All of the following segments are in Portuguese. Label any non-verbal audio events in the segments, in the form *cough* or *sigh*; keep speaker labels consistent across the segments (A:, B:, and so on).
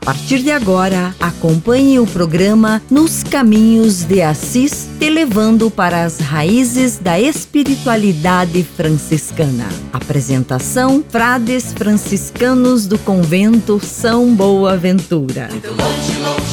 A: Partir de agora, acompanhe o programa Nos Caminhos de Assis, te levando para as raízes da espiritualidade franciscana. Apresentação: Frades franciscanos do convento São Boaventura.
B: Muito longe, longe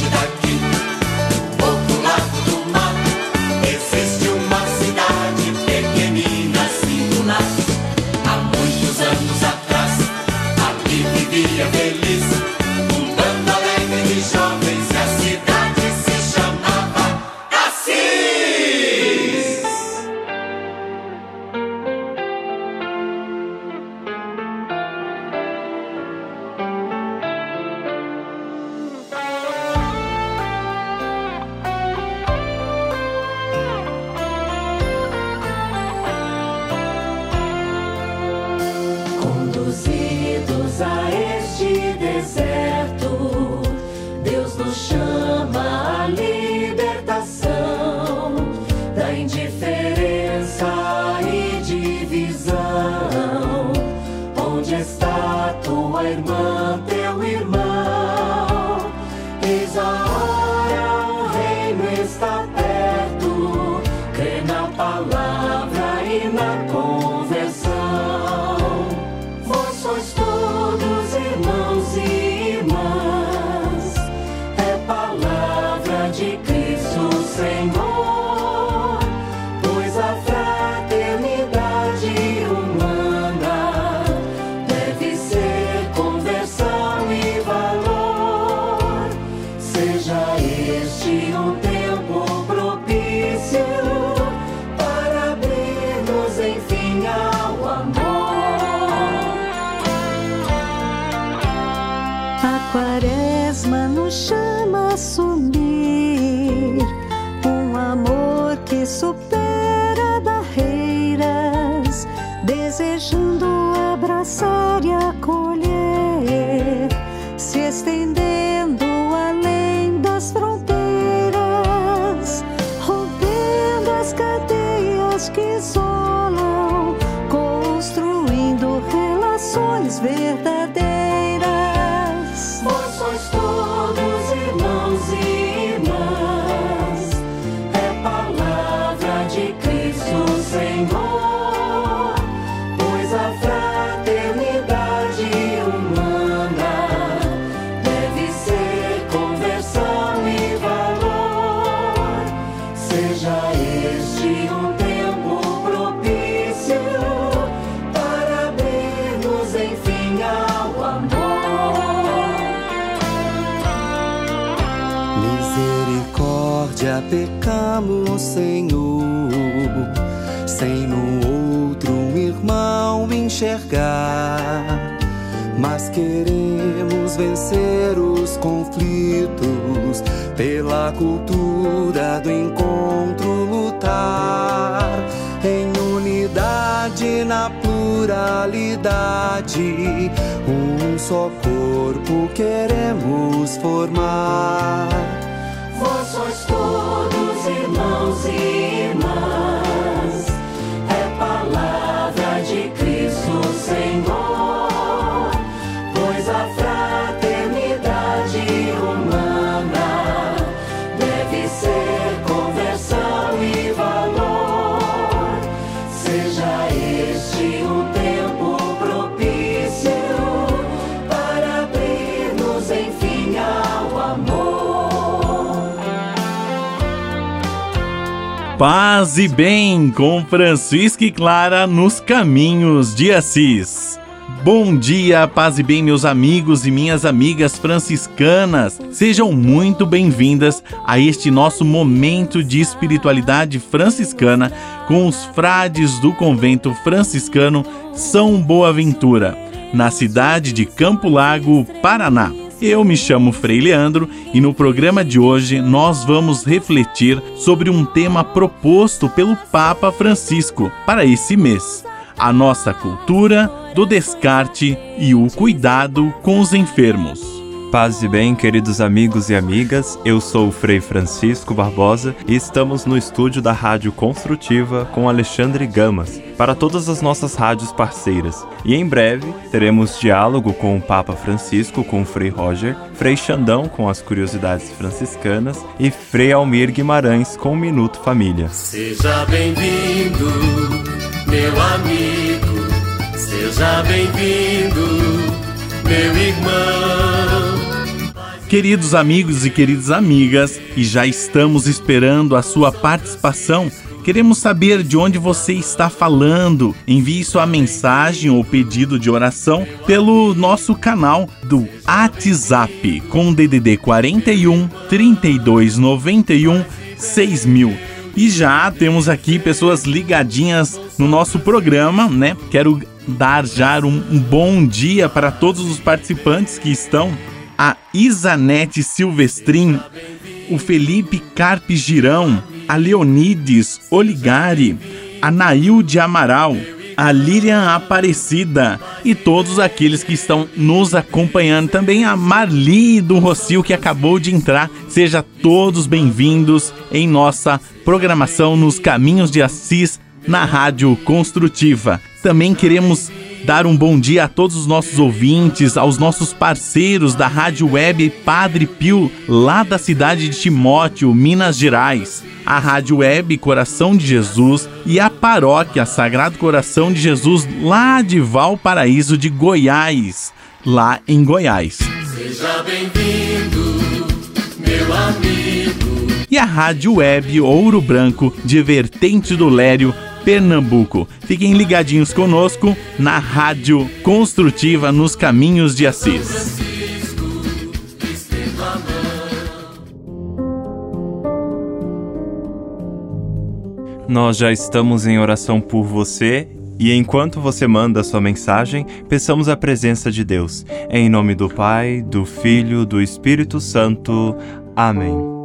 C: pela cultura do encontro lutar. Em unidade na pluralidade, um só corpo queremos formar.
D: Vós sois todos irmãos e
E: Paz e bem com Francisco e Clara nos caminhos de Assis. Bom dia, paz e bem, meus amigos e minhas amigas franciscanas. Sejam muito bem-vindas a este nosso momento de espiritualidade franciscana com os frades do convento franciscano São Boaventura, na cidade de Campo Largo, Paraná. Eu me chamo Frei Leandro e no programa de hoje nós vamos refletir sobre um tema proposto pelo Papa Francisco para esse mês: a nossa cultura do descarte e o cuidado com os enfermos.
F: Paz e bem, queridos amigos e amigas. Eu sou o Frei Francisco Barbosa e estamos no estúdio da Rádio Construtiva com Alexandre Gamas para todas as nossas rádios parceiras. E em breve teremos diálogo com o Papa Francisco com o Frei Roger, Frei Xandão com as curiosidades franciscanas e Frei Almir Guimarães com o Minuto Família.
G: Seja bem-vindo, meu amigo. Seja bem-vindo, meu irmão.
E: Queridos amigos e queridas amigas, e já estamos esperando a sua participação. Queremos saber de onde você está falando. Envie sua mensagem ou pedido de oração pelo nosso canal do WhatsApp com DDD 41 3291 6000. E já temos aqui pessoas ligadinhas no nosso programa, né? Quero dar já um, um bom dia para todos os participantes que estão a Isanete Silvestrin, o Felipe Carpes Girão, a Leonides Oligari, a Nailde Amaral, a Lilian Aparecida e todos aqueles que estão nos acompanhando. Também a Marli do Rocio que acabou de entrar. Seja todos bem-vindos em nossa programação nos Caminhos de Assis na Rádio Construtiva. Também queremos dar um bom dia a todos os nossos ouvintes, aos nossos parceiros da Rádio Web Padre Pio, lá da cidade de Timóteo, Minas Gerais, a Rádio Web Coração de Jesus e a Paróquia Sagrado Coração de Jesus, lá de Valparaíso de Goiás, lá em Goiás.
G: Seja bem-vindo, meu amigo.
E: E a Rádio Web Ouro Branco de Vertente do Lério, Pernambuco. Fiquem ligadinhos conosco na Rádio Construtiva nos Caminhos de Assis.
F: Nós já estamos em oração por você e enquanto você manda sua mensagem, peçamos a presença de Deus. Em nome do Pai, do Filho, do Espírito Santo. Amém.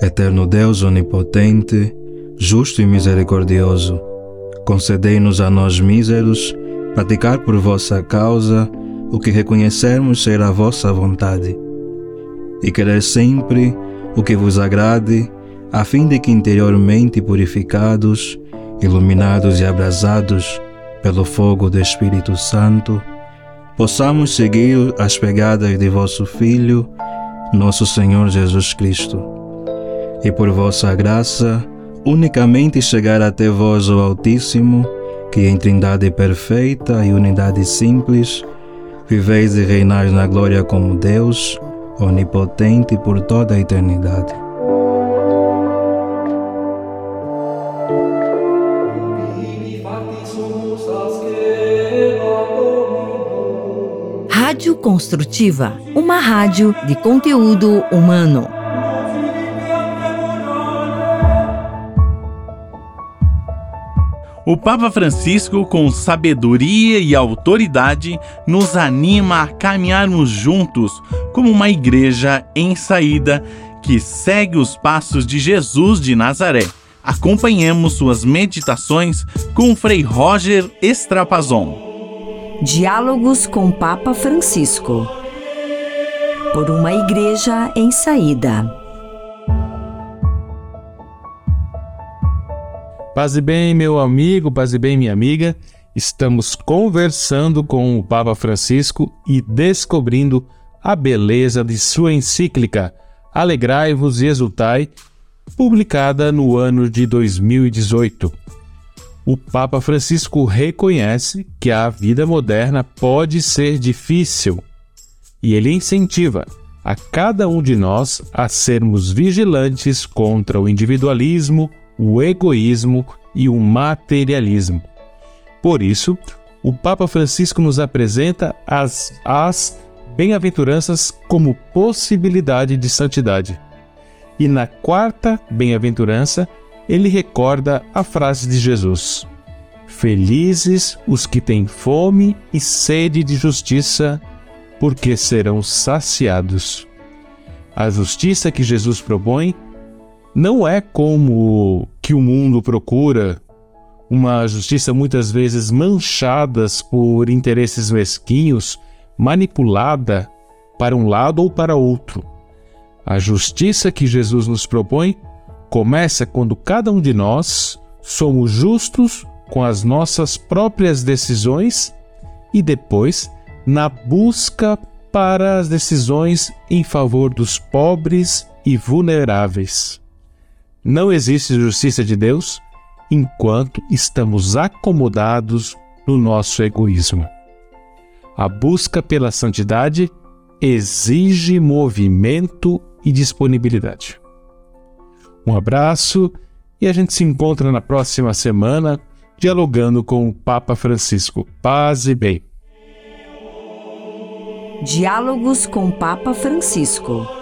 H: Eterno Deus onipotente, justo e misericordioso, concedei-nos a nós míseros praticar por vossa causa o que reconhecermos ser a vossa vontade, e querer sempre o que vos agrade, a fim de que interiormente purificados, iluminados e abrasados pelo fogo do Espírito Santo, possamos seguir as pegadas de vosso Filho, nosso Senhor Jesus Cristo e por vossa graça, unicamente chegar até vós, o Altíssimo, que em trindade perfeita e unidade simples, viveis e reinais na glória como Deus, onipotente por toda a eternidade.
A: Rádio Construtiva, uma rádio de conteúdo humano.
E: O Papa Francisco, com sabedoria e autoridade, nos anima a caminharmos juntos como uma igreja em saída que segue os passos de Jesus de Nazaré. Acompanhemos suas meditações com Frei Roger Estrapazon.
A: Diálogos com Papa Francisco. Por uma igreja em saída.
I: Paz e bem, meu amigo, paz e bem, minha amiga. Estamos conversando com o Papa Francisco e descobrindo a beleza de sua encíclica Alegrai-vos e Exultai, publicada no ano de 2018. O Papa Francisco reconhece que a vida moderna pode ser difícil e ele incentiva a cada um de nós a sermos vigilantes contra o individualismo, o egoísmo e o materialismo. Por isso, o Papa Francisco nos apresenta as, as bem-aventuranças como possibilidade de santidade. E na quarta bem-aventurança, ele recorda a frase de Jesus: Felizes os que têm fome e sede de justiça, porque serão saciados. A justiça que Jesus propõe não é como que o mundo procura, uma justiça muitas vezes manchadas por interesses mesquinhos, manipulada para um lado ou para outro. A justiça que Jesus nos propõe começa quando cada um de nós somos justos com as nossas próprias decisões e depois na busca para as decisões em favor dos pobres e vulneráveis. Não existe justiça de Deus enquanto estamos acomodados no nosso egoísmo. A busca pela santidade exige movimento e disponibilidade. Um abraço e a gente se encontra na próxima semana dialogando com o Papa Francisco. Paz e bem.
A: Diálogos com Papa Francisco.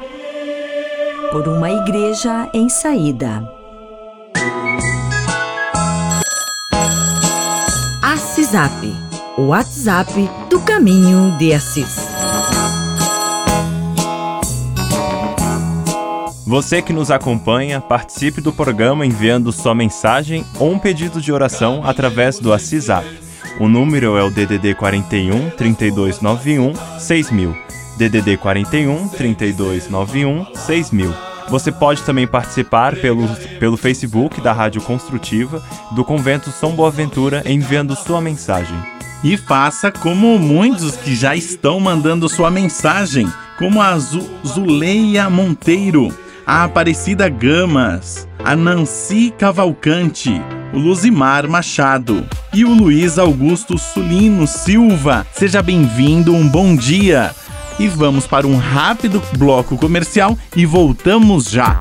A: Por uma igreja em saída. Assisap, o WhatsApp do caminho de Assis.
J: Você que nos acompanha, participe do programa enviando sua mensagem ou um pedido de oração através do WhatsApp. O número é o DDD 41 3291 6000. DDD 41 3291 6000. Você pode também participar pelo, pelo Facebook da Rádio Construtiva do Convento São Boaventura enviando sua mensagem.
E: E faça como muitos que já estão mandando sua mensagem, como a Zu Zuleia Monteiro a Aparecida Gamas, a Nancy Cavalcante, o Luzimar Machado e o Luiz Augusto Sulino Silva. Seja bem-vindo, um bom dia. E vamos para um rápido bloco comercial e voltamos já.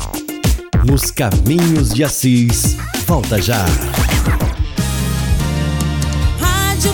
K: Nos caminhos de Assis, volta já.
L: Rádio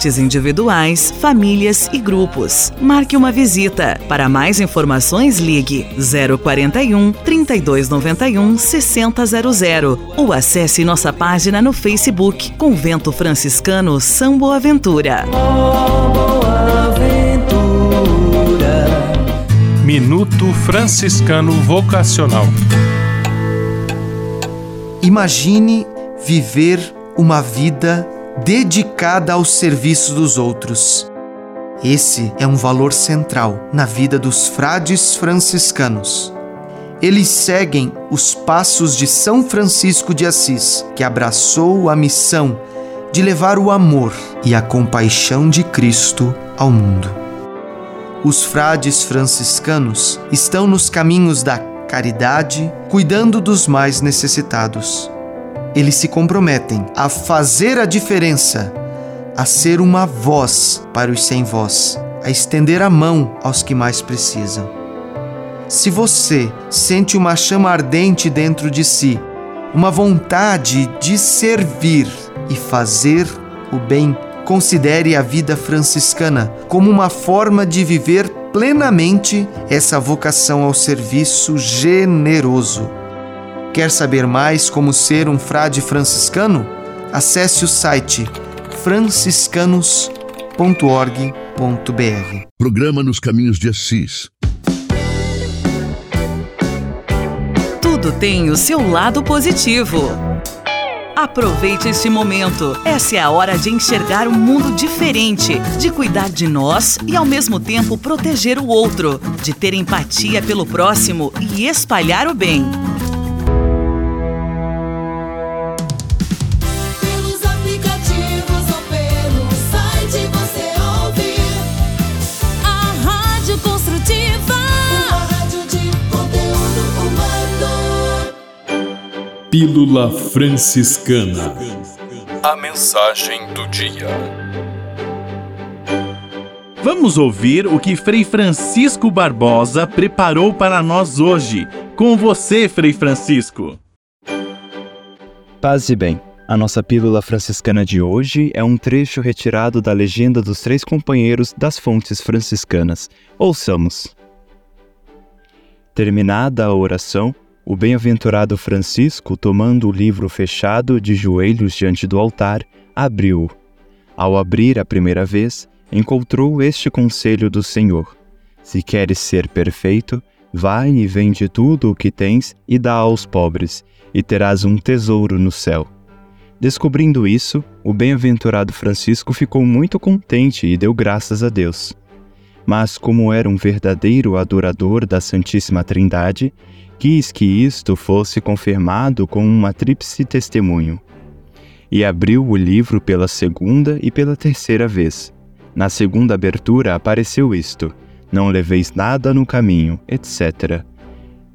M: individuais, famílias e grupos. Marque uma visita. Para mais informações, ligue 041 3291 6000 ou acesse nossa página no Facebook Convento Franciscano São Boaventura.
C: Ó boa ventura.
I: Minuto Franciscano Vocacional.
N: Imagine viver uma vida dedicada ao serviço dos outros. Esse é um valor central na vida dos frades franciscanos. Eles seguem os passos de São Francisco de Assis, que abraçou a missão de levar o amor e a compaixão de Cristo ao mundo. Os frades franciscanos estão nos caminhos da caridade, cuidando dos mais necessitados. Eles se comprometem a fazer a diferença, a ser uma voz para os sem voz, a estender a mão aos que mais precisam. Se você sente uma chama ardente dentro de si, uma vontade de servir e fazer o bem, considere a vida franciscana como uma forma de viver plenamente essa vocação ao serviço generoso. Quer saber mais como ser um frade franciscano? Acesse o site franciscanos.org.br.
O: Programa Nos Caminhos de Assis.
M: Tudo tem o seu lado positivo. Aproveite este momento. Essa é a hora de enxergar um mundo diferente, de cuidar de nós e ao mesmo tempo proteger o outro, de ter empatia pelo próximo e espalhar o bem.
P: Pílula Franciscana
Q: A mensagem do dia.
E: Vamos ouvir o que Frei Francisco Barbosa preparou para nós hoje. Com você, Frei Francisco.
F: Paz e bem. A nossa pílula franciscana de hoje é um trecho retirado da legenda dos três companheiros das fontes franciscanas. Ouçamos. Terminada a oração, o bem-aventurado Francisco, tomando o livro fechado de joelhos diante do altar, abriu-o. Ao abrir a primeira vez, encontrou este conselho do Senhor: Se queres ser perfeito, vai e vende tudo o que tens e dá aos pobres, e terás um tesouro no céu. Descobrindo isso, o bem-aventurado Francisco ficou muito contente e deu graças a Deus. Mas, como era um verdadeiro adorador da Santíssima Trindade, quis que isto fosse confirmado com uma tríplice testemunho. E abriu o livro pela segunda e pela terceira vez. Na segunda abertura apareceu isto: Não leveis nada no caminho, etc.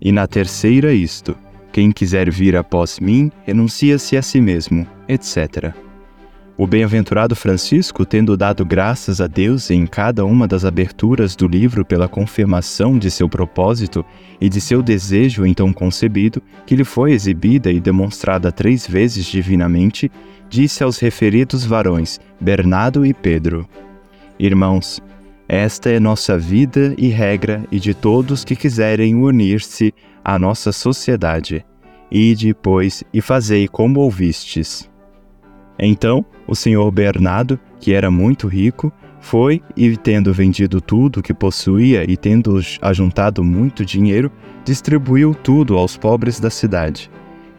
F: E na terceira, isto: Quem quiser vir após mim, renuncia-se a si mesmo, etc. O bem-aventurado Francisco, tendo dado graças a Deus em cada uma das aberturas do livro pela confirmação de seu propósito e de seu desejo então concebido, que lhe foi exibida e demonstrada três vezes divinamente, disse aos referidos varões, Bernardo e Pedro: Irmãos, esta é nossa vida e regra e de todos que quiserem unir-se à nossa sociedade. Ide, pois, e fazei como ouvistes. Então, o senhor Bernardo, que era muito rico, foi e, tendo vendido tudo que possuía e tendo ajuntado muito dinheiro, distribuiu tudo aos pobres da cidade.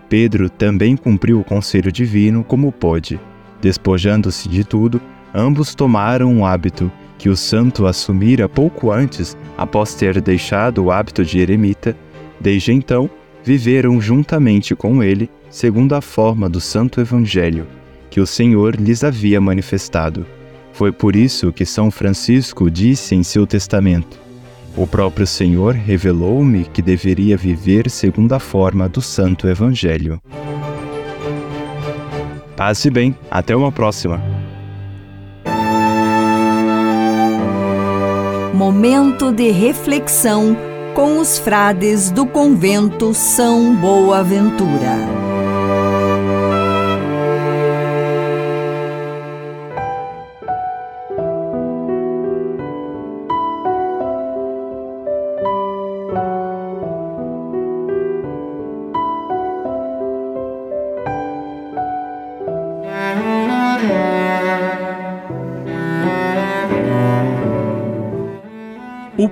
F: Pedro também cumpriu o conselho divino como pôde. Despojando-se de tudo, ambos tomaram um hábito que o santo assumira pouco antes, após ter deixado o hábito de eremita. Desde então, viveram juntamente com ele, segundo a forma do Santo Evangelho, que o Senhor lhes havia manifestado. Foi por isso que São Francisco disse em seu testamento: O próprio Senhor revelou-me que deveria viver segundo a forma do Santo Evangelho. Paz e bem, até uma próxima.
A: Momento de reflexão com os frades do convento São Boaventura.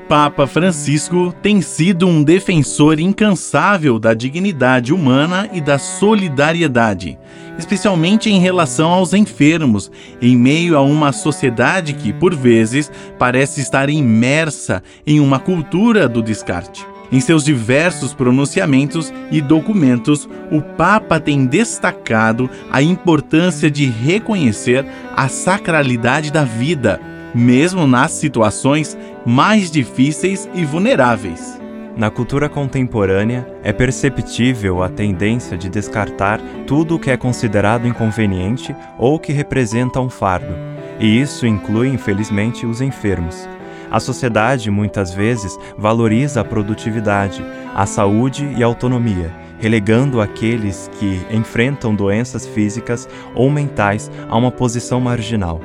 E: Papa Francisco tem sido um defensor incansável da dignidade humana e da solidariedade, especialmente em relação aos enfermos, em meio a uma sociedade que, por vezes, parece estar imersa em uma cultura do descarte. Em seus diversos pronunciamentos e documentos, o Papa tem destacado a importância de reconhecer a sacralidade da vida, mesmo nas situações mais difíceis e vulneráveis.
J: Na cultura contemporânea, é perceptível a tendência de descartar tudo o que é considerado inconveniente ou que representa um fardo, e isso inclui, infelizmente, os enfermos. A sociedade muitas vezes valoriza a produtividade, a saúde e a autonomia, relegando aqueles que enfrentam doenças físicas ou mentais a uma posição marginal.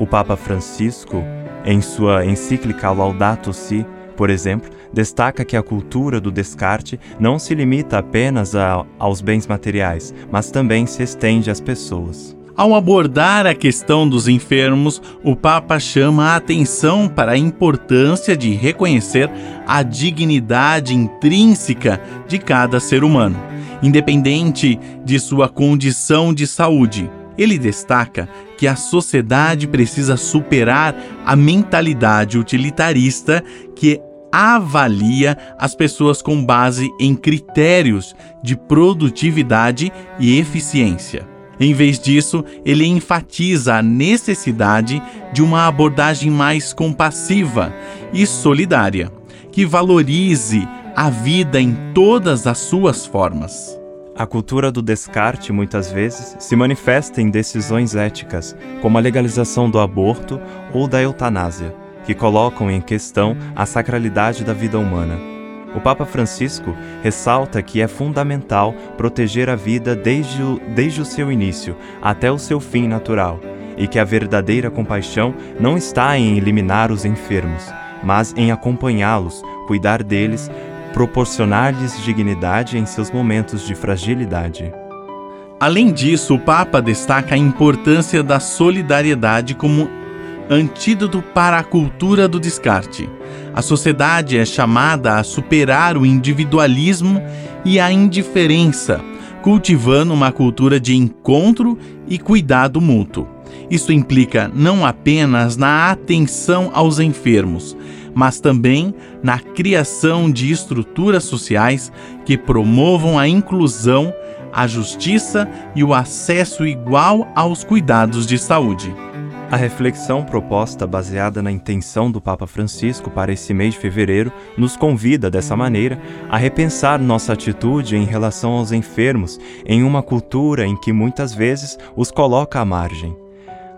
J: O Papa Francisco, em sua encíclica Laudato Si, por exemplo, destaca que a cultura do descarte não se limita apenas a, aos bens materiais, mas também se estende às pessoas.
E: Ao abordar a questão dos enfermos, o Papa chama a atenção para a importância de reconhecer a dignidade intrínseca de cada ser humano, independente de sua condição de saúde. Ele destaca que a sociedade precisa superar a mentalidade utilitarista que avalia as pessoas com base em critérios de produtividade e eficiência. Em vez disso, ele enfatiza a necessidade de uma abordagem mais compassiva e solidária, que valorize a vida em todas as suas formas.
F: A cultura do descarte, muitas vezes, se manifesta em decisões éticas, como a legalização do aborto ou da eutanásia, que colocam em questão a sacralidade da vida humana. O Papa Francisco ressalta que é fundamental proteger a vida desde o, desde o seu início até o seu fim natural, e que a verdadeira compaixão não está em eliminar os enfermos, mas em acompanhá-los, cuidar deles, proporcionar-lhes dignidade em seus momentos de fragilidade.
E: Além disso, o Papa destaca a importância da solidariedade como antídoto para a cultura do descarte. A sociedade é chamada a superar o individualismo e a indiferença, cultivando uma cultura de encontro e cuidado mútuo. Isso implica não apenas na atenção aos enfermos, mas também na criação de estruturas sociais que promovam a inclusão, a justiça e o acesso igual aos cuidados de saúde.
F: A reflexão proposta, baseada na intenção do Papa Francisco para esse mês de fevereiro, nos convida, dessa maneira, a repensar nossa atitude em relação aos enfermos em uma cultura em que muitas vezes os coloca à margem.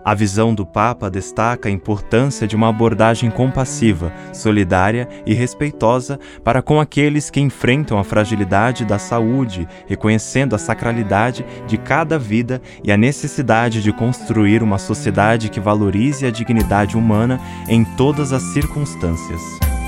F: A visão do Papa destaca a importância de uma abordagem compassiva, solidária e respeitosa para com aqueles que enfrentam a fragilidade da saúde, reconhecendo a sacralidade de cada vida e a necessidade de construir uma sociedade que valorize a dignidade humana em todas as circunstâncias.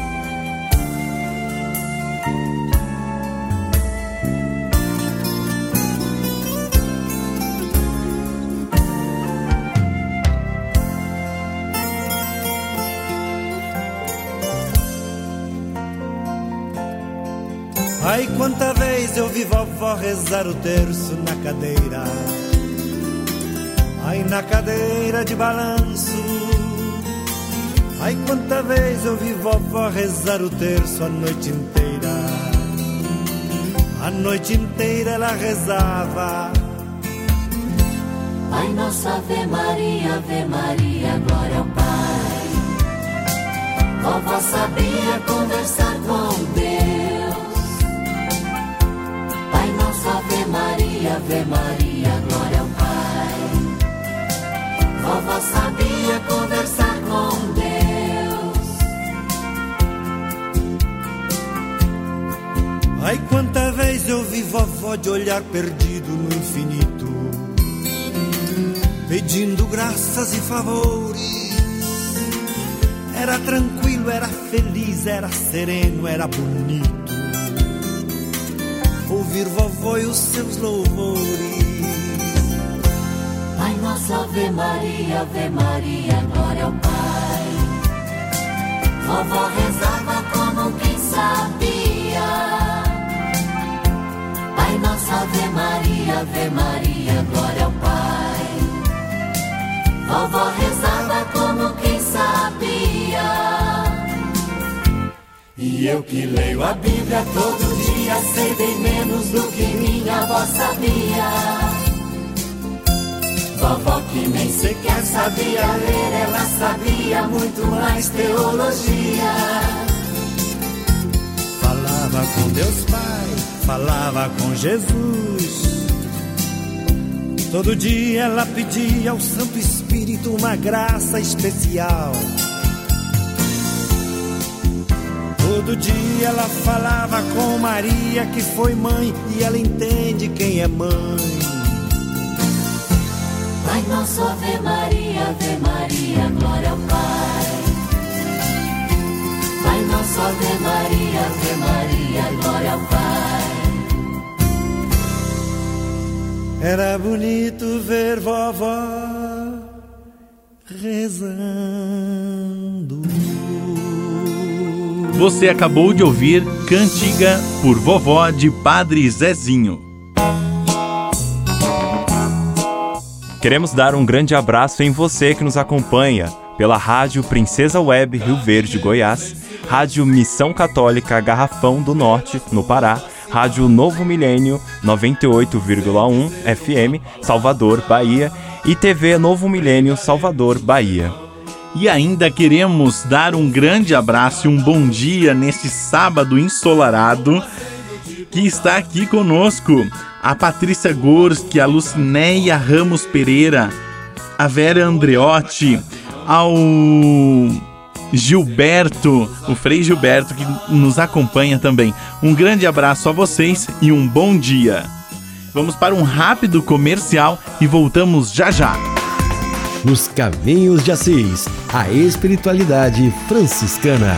R: Ai, quanta vez eu vi vovó rezar o terço na cadeira. Ai, na cadeira de balanço. Ai, quanta vez eu vi vovó rezar o terço a noite inteira. A noite inteira ela rezava.
B: Pai nosso, Ave Maria, Ave Maria, glória ao Pai. Vovó sabia conversar com Deus. Ave Maria, Ave Maria, glória ao Pai. Vovó sabia conversar com Deus.
R: Ai, quanta vez eu vi vovó de olhar perdido no infinito, pedindo graças e favores. Era tranquilo, era feliz, era sereno, era bonito. Ouvir vovó e os seus louvores.
B: Pai nosso, Ave Maria, Ave Maria, glória ao Pai. Vovó rezava como quem sabia. Pai nosso, Ave Maria, Ave Maria, glória ao Pai. Vovó rezava como quem sabia. E eu que leio a Bíblia todo dia, sei bem menos do que minha avó sabia. Vovó que nem sequer sabia ler, ela sabia muito mais teologia.
R: Falava com Deus Pai, falava com Jesus. Todo dia ela pedia ao Santo Espírito uma graça especial. Todo dia ela falava com Maria, que foi mãe, e ela entende quem é mãe.
B: Pai nosso, Ave Maria, Ave Maria, glória ao Pai. Pai nosso, Ave Maria, Ave Maria, glória ao Pai.
R: Era bonito ver vovó rezando.
E: Você acabou de ouvir Cantiga por Vovó de Padre Zezinho.
F: Queremos dar um grande abraço em você que nos acompanha pela Rádio Princesa Web Rio Verde, Goiás, Rádio Missão Católica Garrafão do Norte, no Pará, Rádio Novo Milênio 98,1 FM, Salvador, Bahia, e TV Novo Milênio, Salvador, Bahia.
E: E ainda queremos dar um grande abraço e um bom dia neste sábado ensolarado que está aqui conosco a Patrícia Gorski, a Lucinéia Ramos Pereira, a Vera Andreotti, ao Gilberto, o Frei Gilberto, que nos acompanha também. Um grande abraço a vocês e um bom dia. Vamos para um rápido comercial e voltamos já já.
K: Nos Caminhos de Assis, a espiritualidade franciscana.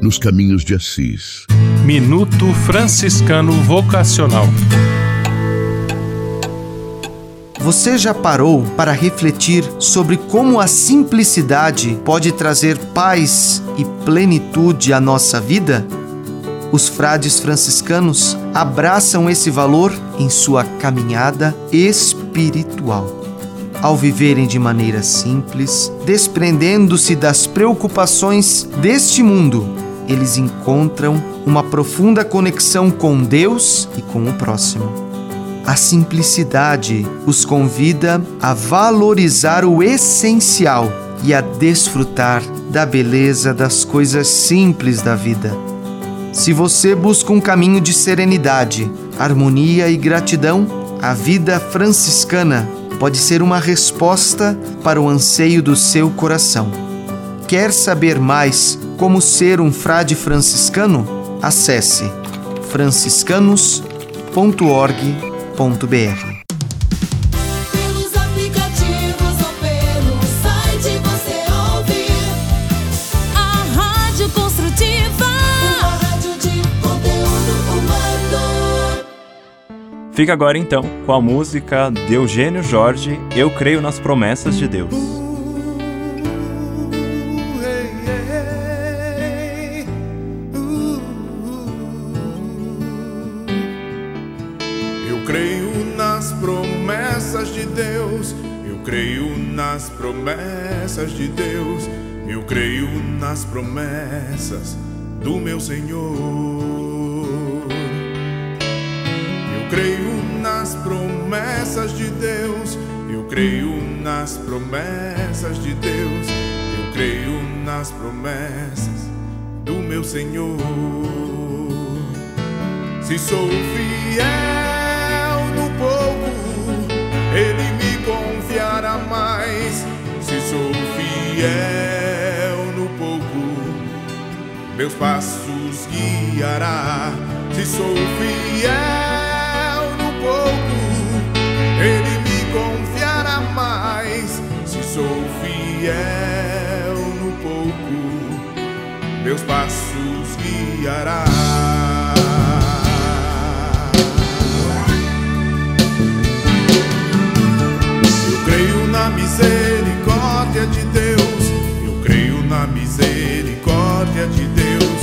O: Nos caminhos de Assis.
I: Minuto Franciscano Vocacional.
N: Você já parou para refletir sobre como a simplicidade pode trazer paz e plenitude à nossa vida? Os frades franciscanos abraçam esse valor em sua caminhada espiritual. Ao viverem de maneira simples, desprendendo-se das preocupações deste mundo, eles encontram uma profunda conexão com Deus e com o próximo. A simplicidade os convida a valorizar o essencial e a desfrutar da beleza das coisas simples da vida. Se você busca um caminho de serenidade, harmonia e gratidão, a vida franciscana pode ser uma resposta para o anseio do seu coração. Quer saber mais como ser um frade franciscano? Acesse franciscanos.org.br.
L: Pelos aplicativos ou pelo site você ouve a Rádio Construtiva. Uma rádio de conteúdo humano.
J: Fica agora então com a música de Eugênio Jorge, Eu Creio nas Promessas de Deus.
S: Promessas do meu Senhor. Eu creio nas promessas de Deus, eu creio nas promessas de Deus, eu creio nas promessas do meu Senhor. Se sou fiel no pouco, Ele me confiará mais. Se sou fiel meus passos guiará. Se sou fiel no pouco, Ele me confiará mais. Se sou fiel no pouco, meus passos guiará. Misericórdia de Deus. Eu creio na misericórdia de Deus.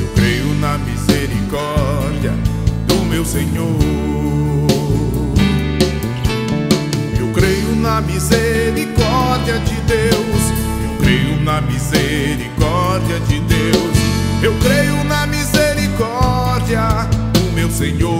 S: Eu creio na misericórdia do meu Senhor. Eu creio na misericórdia de Deus. Eu creio na misericórdia de Deus. Eu creio na misericórdia do meu Senhor.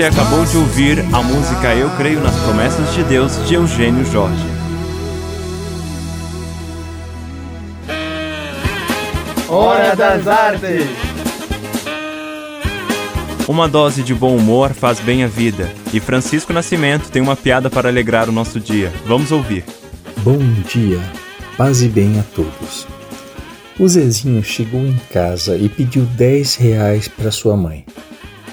J: Você acabou de ouvir a música Eu Creio nas Promessas de Deus de Eugênio Jorge.
C: Hora das Artes.
J: Uma dose de bom humor faz bem a vida. E Francisco Nascimento tem uma piada para alegrar o nosso dia. Vamos ouvir.
T: Bom dia, paz e bem a todos. O Zezinho chegou em casa e pediu 10 reais para sua mãe.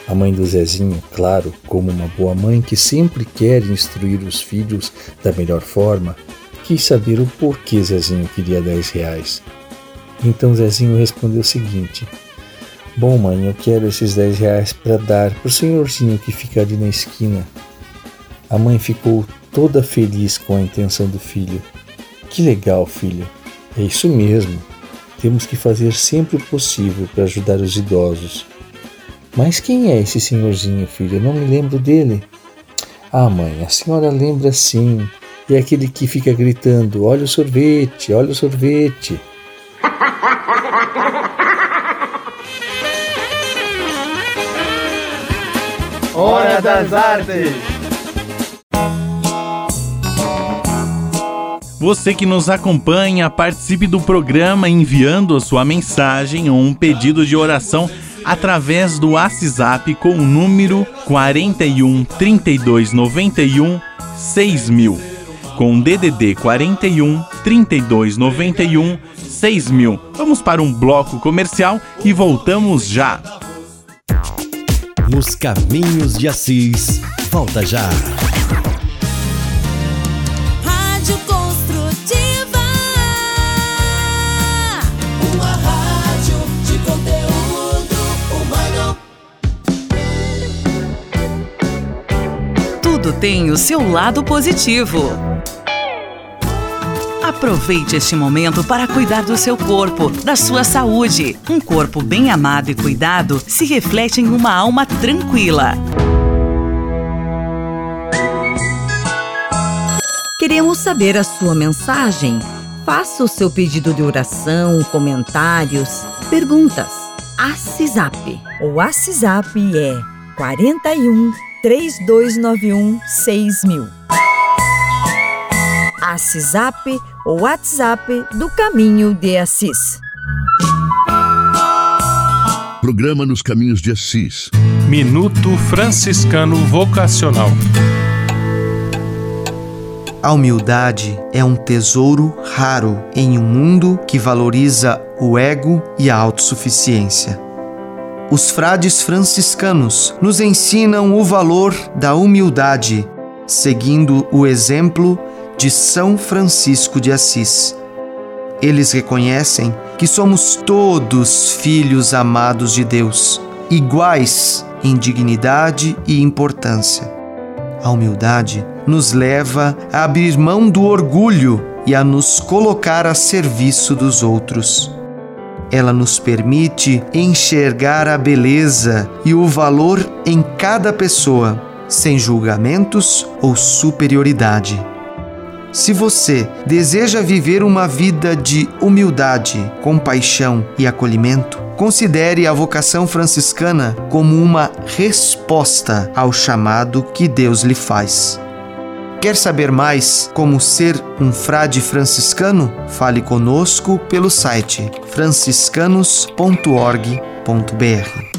T: A mãe do Zezinho, claro, como uma boa mãe que sempre quer instruir os filhos da melhor forma, quis saber o porquê Zezinho queria 10 reais. Então Zezinho respondeu o seguinte: Bom, mãe, eu quero esses 10 reais para dar pro senhorzinho que fica ali na esquina. A mãe ficou toda feliz com a intenção do filho. Que legal, filho. É isso mesmo. Temos que fazer sempre o possível para ajudar os idosos. Mas quem é esse senhorzinho, filho? Eu não me lembro dele. Ah, mãe, a senhora lembra sim. É aquele que fica gritando: Olha o sorvete, olha o sorvete. *laughs*
C: Hora das Artes.
E: Você que nos acompanha, participe do programa enviando a sua mensagem ou um pedido de oração através do WhatsApp com o número 41 32 91 6000. Com DDD 41 32 91 6000. Vamos para um bloco comercial e voltamos já.
K: Nos Caminhos de Assis. Volta já.
M: Tudo tem o seu lado positivo. Aproveite este momento para cuidar do seu corpo, da sua saúde. Um corpo bem amado e cuidado se reflete em uma alma tranquila.
A: Queremos saber a sua mensagem. Faça o seu pedido de oração, comentários, perguntas. ACISAP. O WhatsApp é 41 3291 6000. ACISAP, o WhatsApp do Caminho de Assis.
O: Programa nos Caminhos de Assis.
I: Minuto Franciscano Vocacional.
N: A humildade é um tesouro raro em um mundo que valoriza o ego e a autossuficiência. Os frades franciscanos nos ensinam o valor da humildade, seguindo o exemplo de São Francisco de Assis. Eles reconhecem que somos todos filhos amados de Deus, iguais em dignidade e importância. A humildade nos leva a abrir mão do orgulho e a nos colocar a serviço dos outros. Ela nos permite enxergar a beleza e o valor em cada pessoa, sem julgamentos ou superioridade. Se você deseja viver uma vida de humildade, compaixão e acolhimento, considere a vocação franciscana como uma resposta ao chamado que Deus lhe faz. Quer saber mais como ser um frade franciscano? Fale conosco pelo site franciscanos.org.br.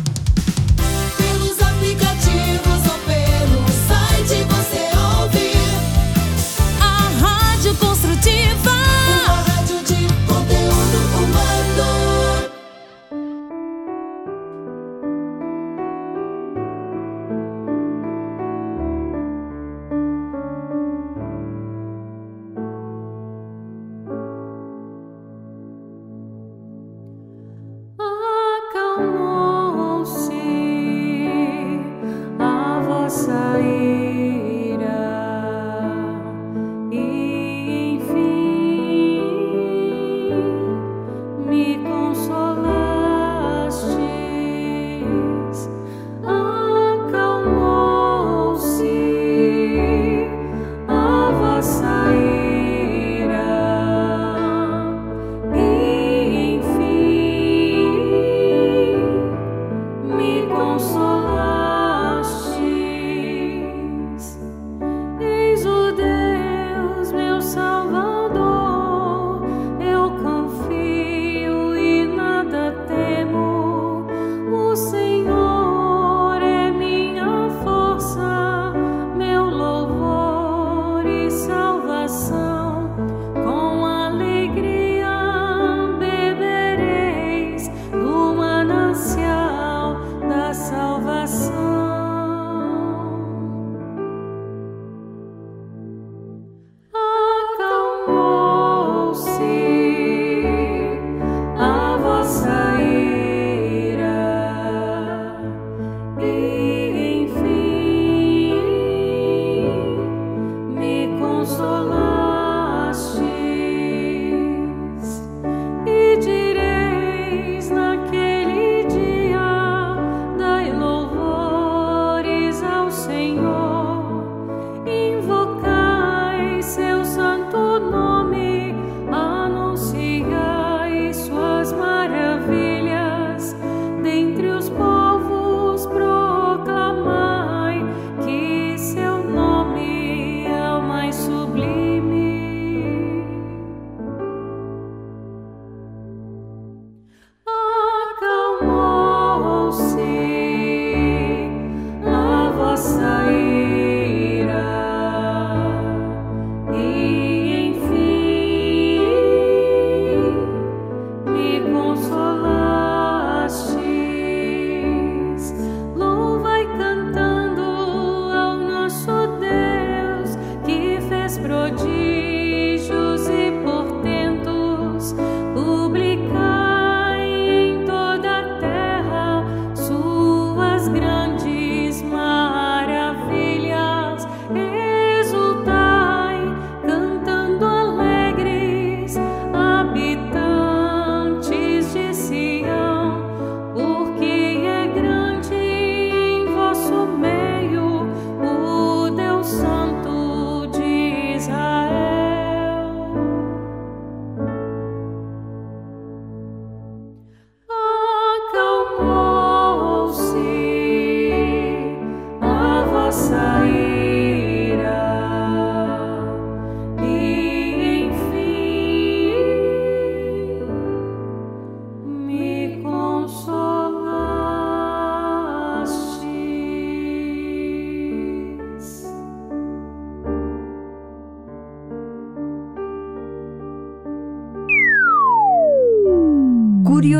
L: so long.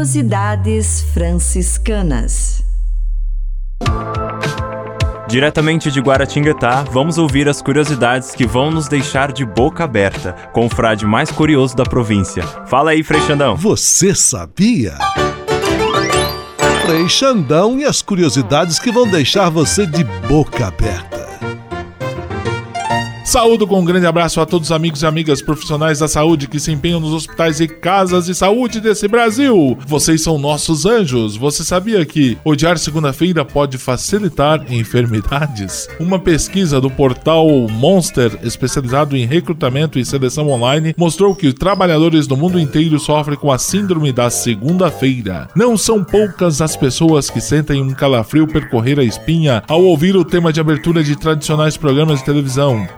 A: Curiosidades franciscanas.
J: Diretamente de Guaratinguetá, vamos ouvir as curiosidades que vão nos deixar de boca aberta com o frade mais curioso da província. Fala aí, Frei Xandão.
U: Você sabia? Frei Xandão e as curiosidades que vão deixar você de boca aberta.
V: Saúdo com um grande abraço a todos os amigos e amigas profissionais da saúde que se empenham nos hospitais e casas de saúde desse Brasil. Vocês são nossos anjos. Você sabia que odiar segunda-feira pode facilitar enfermidades? Uma pesquisa do portal Monster, especializado em recrutamento e seleção online, mostrou que trabalhadores do mundo inteiro sofrem com a síndrome da segunda-feira. Não são poucas as pessoas que sentem um calafrio percorrer a espinha ao ouvir o tema de abertura de tradicionais programas de televisão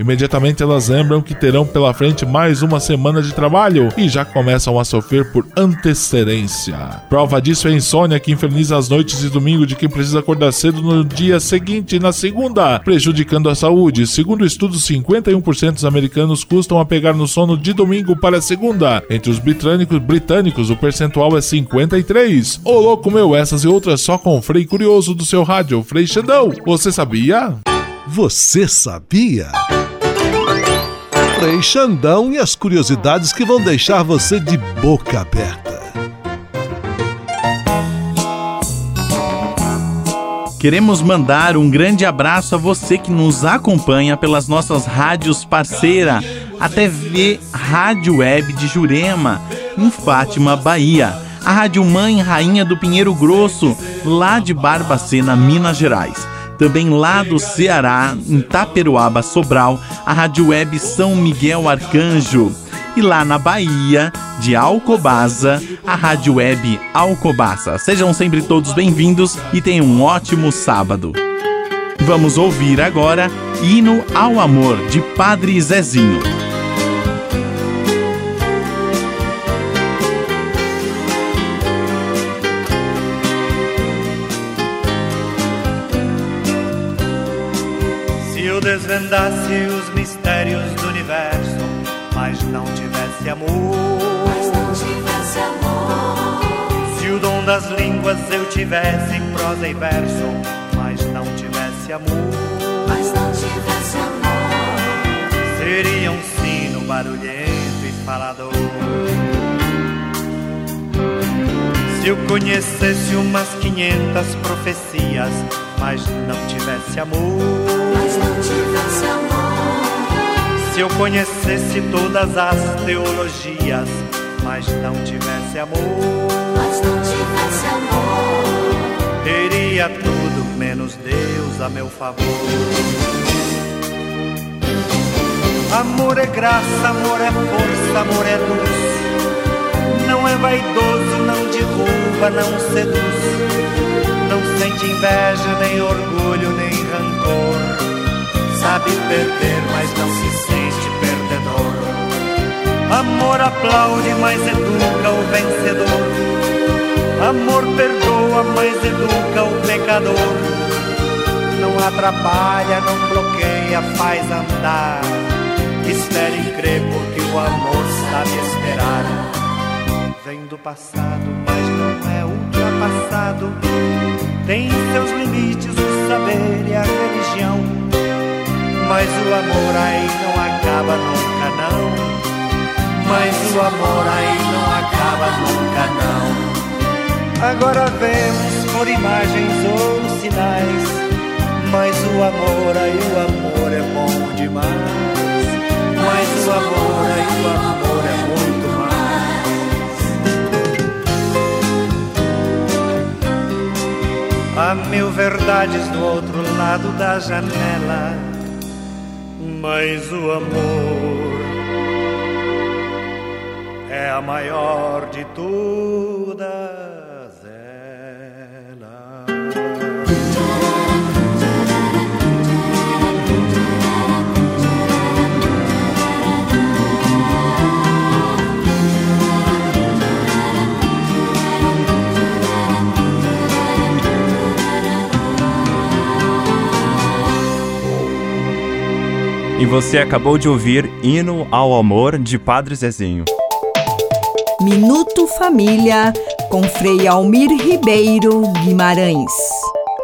V: elas lembram que terão pela frente mais uma semana de trabalho e já começam a sofrer por antecedência. Prova disso é a insônia que inferniza as noites de domingo de quem precisa acordar cedo no dia seguinte, na segunda, prejudicando a saúde. Segundo o estudo, 51% dos americanos custam a pegar no sono de domingo para segunda. Entre os britânicos, britânicos o percentual é 53. Ô louco meu, essas e outras só com o Frei Curioso do seu rádio, Frei Xandão. Você sabia?
U: Você sabia? Frei Xandão e as curiosidades que vão deixar você de boca aberta.
E: Queremos mandar um grande abraço a você que nos acompanha pelas nossas rádios parceira, a TV Rádio Web de Jurema, em Fátima, Bahia, a Rádio Mãe Rainha do Pinheiro Grosso, lá de Barbacena, Minas Gerais. Também lá do Ceará, em Taperoaba, Sobral, a Rádio Web São Miguel Arcanjo. E lá na Bahia, de Alcobaça, a Rádio Web Alcobaça. Sejam sempre todos bem-vindos e tenham um ótimo sábado. Vamos ouvir agora Hino ao Amor, de Padre Zezinho.
R: Eu desvendasse os mistérios do universo, mas não tivesse amor.
L: Mas não tivesse amor.
R: Se o dom das línguas eu tivesse em prosa e verso, mas não tivesse amor.
L: Mas não tivesse amor.
R: Seria um sino barulhento e falador. Se eu conhecesse umas quinhentas profecias, mas não tivesse amor.
L: Mas não tivesse amor.
R: Se eu conhecesse todas as teologias, mas não tivesse amor.
L: Mas não tivesse amor.
R: Teria tudo menos Deus a meu favor. Amor é graça, amor é força, amor é luz. Não é vaidoso, não derruba, não seduz. Não sente inveja, nem orgulho, nem rancor. Sabe perder, mas não se sente perdedor. Amor aplaude, mas educa o vencedor. Amor perdoa, mas educa o pecador. Não atrapalha, não bloqueia, faz andar. Espere e crê, porque o amor sabe esperar. Vem do passado, ultrapassado. Tem seus limites o saber e a religião. Mas o amor aí não acaba nunca, não. Mas o amor aí não acaba nunca, não. Agora vemos por imagens ou sinais. Mas o amor aí, o amor é bom demais. Mas o amor aí, o amor é muito mais. Mil verdades do outro lado da janela. Mas o amor é a maior de todas
F: E você acabou de ouvir Hino ao Amor de Padre Zezinho.
A: Minuto Família com Frei Almir Ribeiro Guimarães.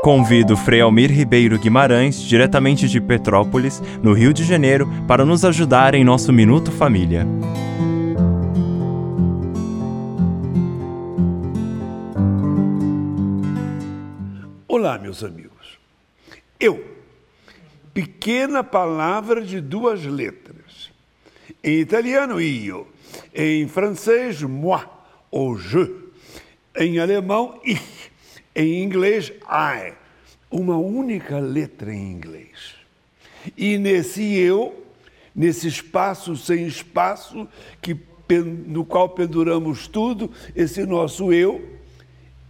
F: Convido Frei Almir Ribeiro Guimarães, diretamente de Petrópolis, no Rio de Janeiro, para nos ajudar em nosso Minuto Família.
W: Olá, meus amigos. Eu, pequena palavra de duas letras. Em italiano, io. Em francês, moi ou je. Em alemão, ich. Em inglês, I. Uma única letra em inglês. E nesse eu, nesse espaço sem espaço, que, no qual penduramos tudo, esse nosso eu,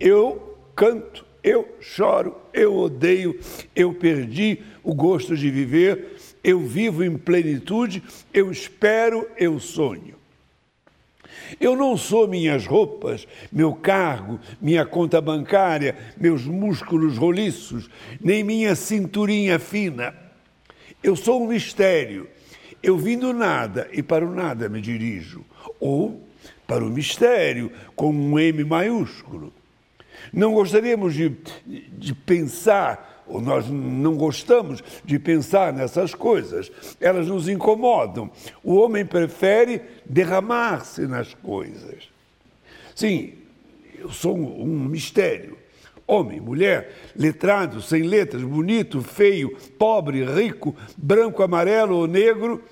W: eu canto, eu choro, eu odeio, eu perdi o gosto de viver, eu vivo em plenitude, eu espero, eu sonho. Eu não sou minhas roupas, meu cargo, minha conta bancária, meus músculos roliços, nem minha cinturinha fina. Eu sou um mistério. Eu vim do nada e para o nada me dirijo. Ou para o mistério, com um M maiúsculo. Não gostaríamos de, de pensar, nós não gostamos de pensar nessas coisas. Elas nos incomodam. O homem prefere derramar-se nas coisas. Sim, eu sou um mistério. Homem, mulher, letrado, sem letras, bonito, feio, pobre, rico, branco, amarelo ou negro,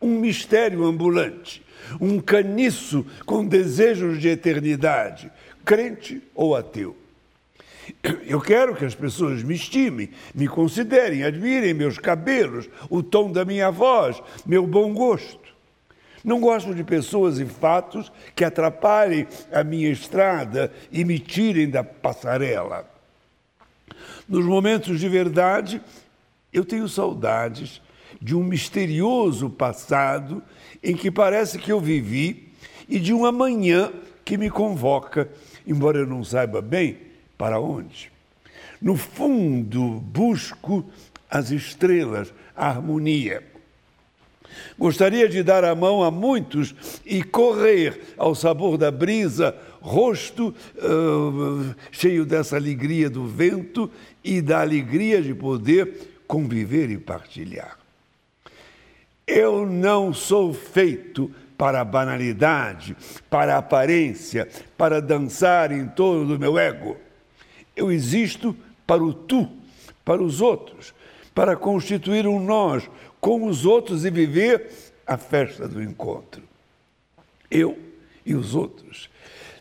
W: um mistério ambulante, um caniço com desejos de eternidade, crente ou ateu. Eu quero que as pessoas me estimem, me considerem, admirem meus cabelos, o tom da minha voz, meu bom gosto. Não gosto de pessoas e fatos que atrapalhem a minha estrada e me tirem da passarela. Nos momentos de verdade, eu tenho saudades de um misterioso passado em que parece que eu vivi e de um amanhã que me convoca, embora eu não saiba bem para onde. No fundo, busco as estrelas, a harmonia. Gostaria de dar a mão a muitos e correr ao sabor da brisa, rosto uh, cheio dessa alegria do vento e da alegria de poder conviver e partilhar. Eu não sou feito para a banalidade, para a aparência, para dançar em torno do meu ego. Eu existo para o tu, para os outros, para constituir um nós com os outros e viver a festa do encontro. Eu e os outros.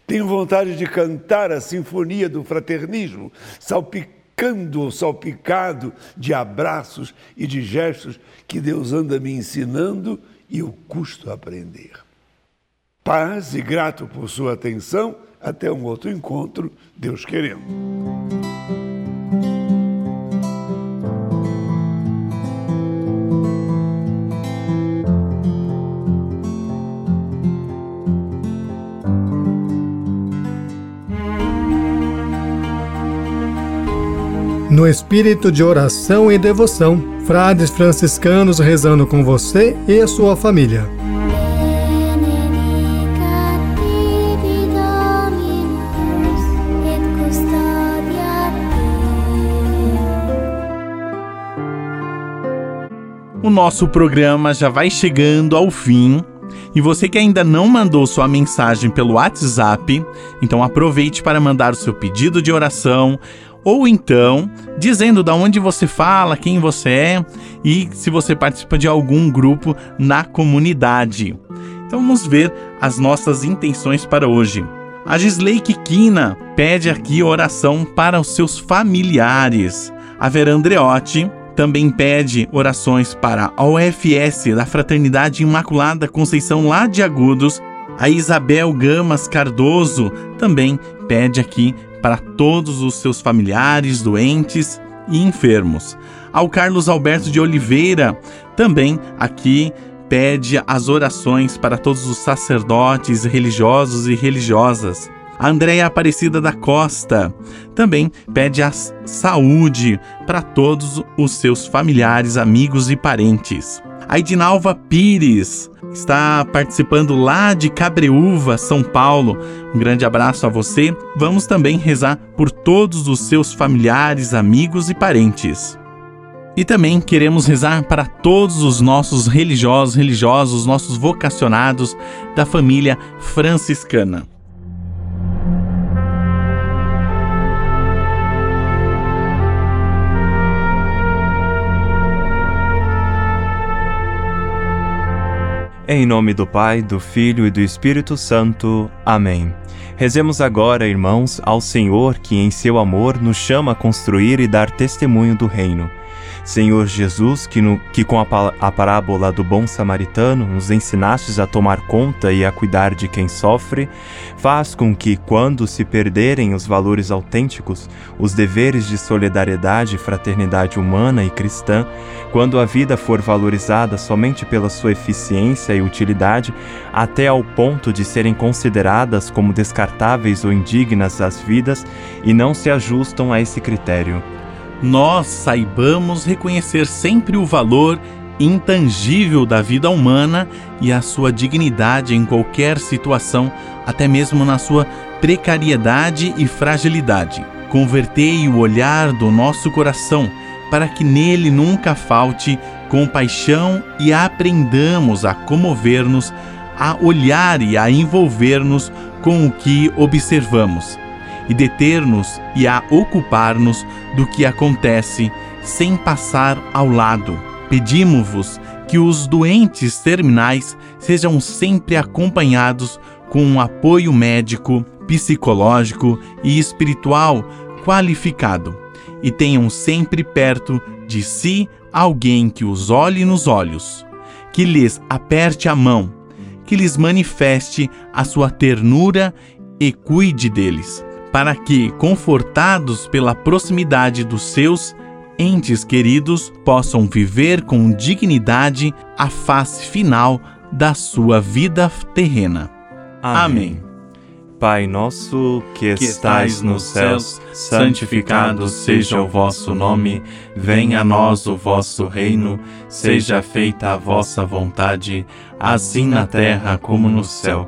W: Tenho vontade de cantar a sinfonia do fraternismo, salpicando ou salpicado de abraços e de gestos que Deus anda me ensinando e eu custo aprender. Paz e grato por sua atenção. Até um outro encontro, Deus querendo.
X: No espírito de oração e devoção, frades franciscanos rezando com você e a sua família.
E: O nosso programa já vai chegando ao fim. E você que ainda não mandou sua mensagem pelo WhatsApp, então aproveite para mandar o seu pedido de oração ou então dizendo da onde você fala, quem você é e se você participa de algum grupo na comunidade. Então vamos ver as nossas intenções para hoje. A Gisley Kikina pede aqui oração para os seus familiares. A Vera Andreotti também pede orações para a UFS da Fraternidade Imaculada Conceição lá de Agudos. A Isabel Gamas Cardoso também pede aqui para todos os seus familiares, doentes e enfermos. Ao Carlos Alberto de Oliveira, também aqui pede as orações para todos os sacerdotes religiosos e religiosas. A Andréia Aparecida da Costa também pede a saúde para todos os seus familiares, amigos e parentes. A Edinalva Pires está participando lá de Cabreúva, São Paulo. Um grande abraço a você. Vamos também rezar por todos os seus familiares, amigos e parentes. E também queremos rezar para todos os nossos religiosos, religiosos, nossos vocacionados da família franciscana.
F: Em nome do Pai, do Filho e do Espírito Santo. Amém. Rezemos agora, irmãos, ao Senhor que em seu amor nos chama a construir e dar testemunho do reino. Senhor Jesus, que, no, que com a, a parábola do bom samaritano nos ensinastes a tomar conta e a cuidar de quem sofre, faz com que, quando se perderem os valores autênticos, os deveres de solidariedade e fraternidade humana e cristã, quando a vida for valorizada somente pela sua eficiência e utilidade, até ao ponto de serem consideradas como descartáveis ou indignas das vidas e não se ajustam a esse critério
E: nós saibamos reconhecer sempre o valor intangível da vida humana e a sua dignidade em qualquer situação, até mesmo na sua precariedade e fragilidade. Convertei o olhar do nosso coração para que nele nunca falte compaixão e aprendamos a comover-nos, a olhar e a envolver-nos com o que observamos e deter-nos e a ocupar-nos do que acontece sem passar ao lado. Pedimos-vos que os doentes terminais sejam sempre acompanhados com um apoio médico, psicológico e espiritual qualificado e tenham sempre perto de si alguém que os olhe nos olhos, que lhes aperte a mão, que lhes manifeste a sua ternura e cuide deles, para que, confortados pela proximidade dos seus entes queridos, possam viver com dignidade a face final da sua vida terrena. Amém. Amém.
J: Pai nosso que estais nos céus, santificado seja o vosso nome, venha a nós o vosso reino, seja feita a vossa vontade, assim na terra como no céu.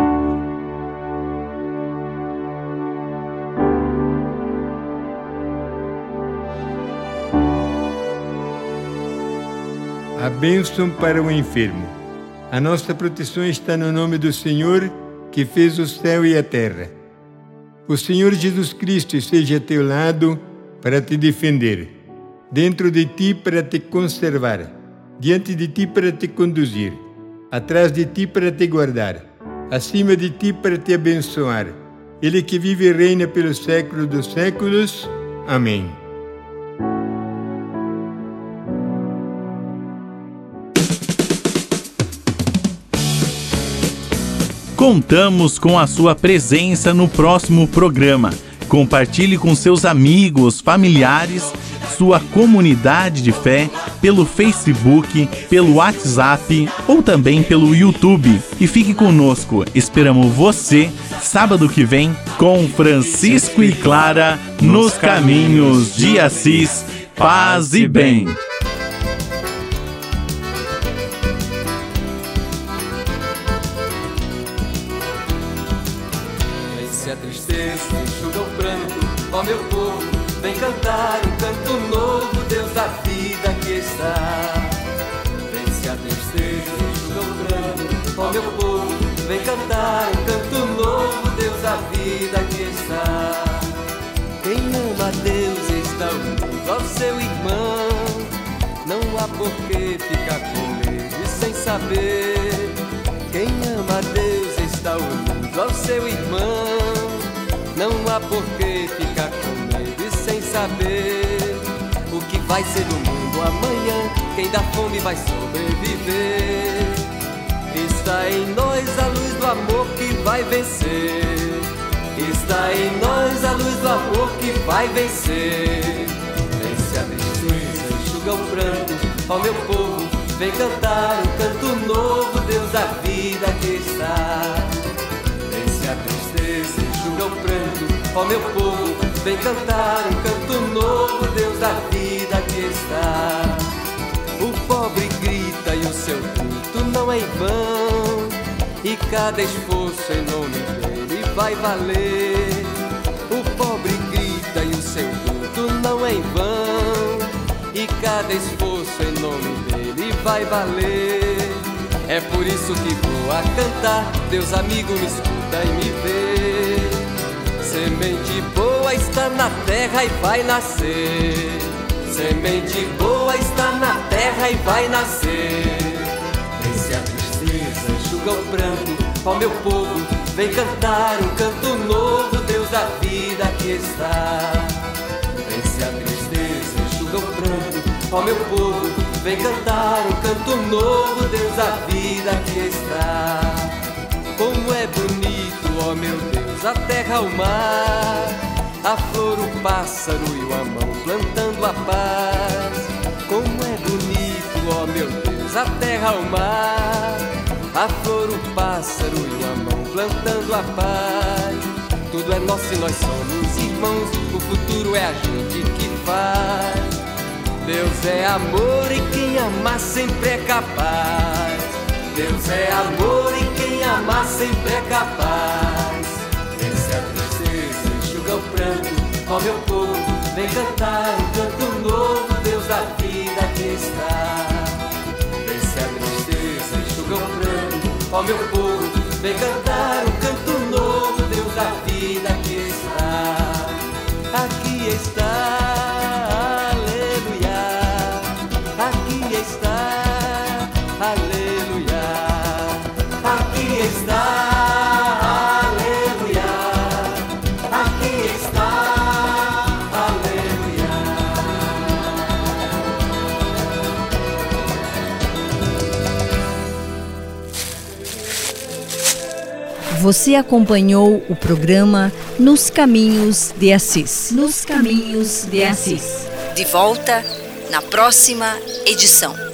Y: Bênção para o enfermo. A nossa proteção está no nome do Senhor que fez o céu e a terra. O Senhor Jesus Cristo esteja a teu lado para te defender, dentro de ti para te conservar diante de ti para te conduzir, atrás de ti para te guardar, acima de ti para te abençoar. Ele que vive e reina pelos séculos dos séculos. Amém.
E: Contamos com a sua presença no próximo programa. Compartilhe com seus amigos, familiares sua comunidade de fé pelo Facebook, pelo WhatsApp ou também pelo YouTube. E fique conosco, esperamos você sábado que vem com Francisco e Clara nos caminhos de Assis. Paz e bem.
Z: Está. Vence a tristeza, enxuga o pranto, ó meu povo, vem cantar um canto novo, Deus da vida que está. Quem ama a Deus está unido ao seu irmão, não há por que ficar com medo e sem saber. Quem ama a Deus está unido ao seu irmão, não há por que ficar com medo e sem saber o que vai ser do amanhã. Quem dá fome vai sobreviver. Está em nós a luz do amor que vai vencer. Está em nós a luz do amor que vai vencer. Vence a tristeza, enxuga o pranto, ó meu povo, vem cantar um canto novo, Deus da vida que está. Vence a tristeza, enxuga o pranto, ó meu povo, vem cantar um canto novo, Deus da vida está. O pobre grita e o seu culto não é em vão, e cada esforço em nome dele vai valer. O pobre grita e o seu culto não é em vão, e cada esforço em nome dele vai valer. É por isso que vou a cantar, Deus amigo me escuta e me vê. Semente boa está na terra e vai nascer. Semente boa está na terra e vai nascer. Vence a tristeza, enxuga o pranto, ó meu povo, vem cantar um canto novo, Deus da vida que está. Vence a tristeza, enxuga o pranto, ó meu povo, vem cantar um canto novo, Deus da vida que está. Como é bonito, ó meu Deus, a terra, o mar, a flor, o pássaro e o amão plantando a paz. Como é bonito, ó meu Deus, a terra, o mar, a flor, o pássaro e o amão plantando a paz. Tudo é nosso e nós somos irmãos, o futuro é a gente que faz. Deus é amor e quem amar sempre é capaz. Deus é amor e quem amar sempre é capaz. Ó meu povo, vem cantar um canto novo, Deus da vida que está. Vence a tristeza, enxuga o pranto, ó meu povo, vem cantar um canto novo, Deus da vida que está. Aqui está.
A: Você acompanhou o programa Nos Caminhos de Assis. Nos Caminhos de Assis. De volta na próxima edição.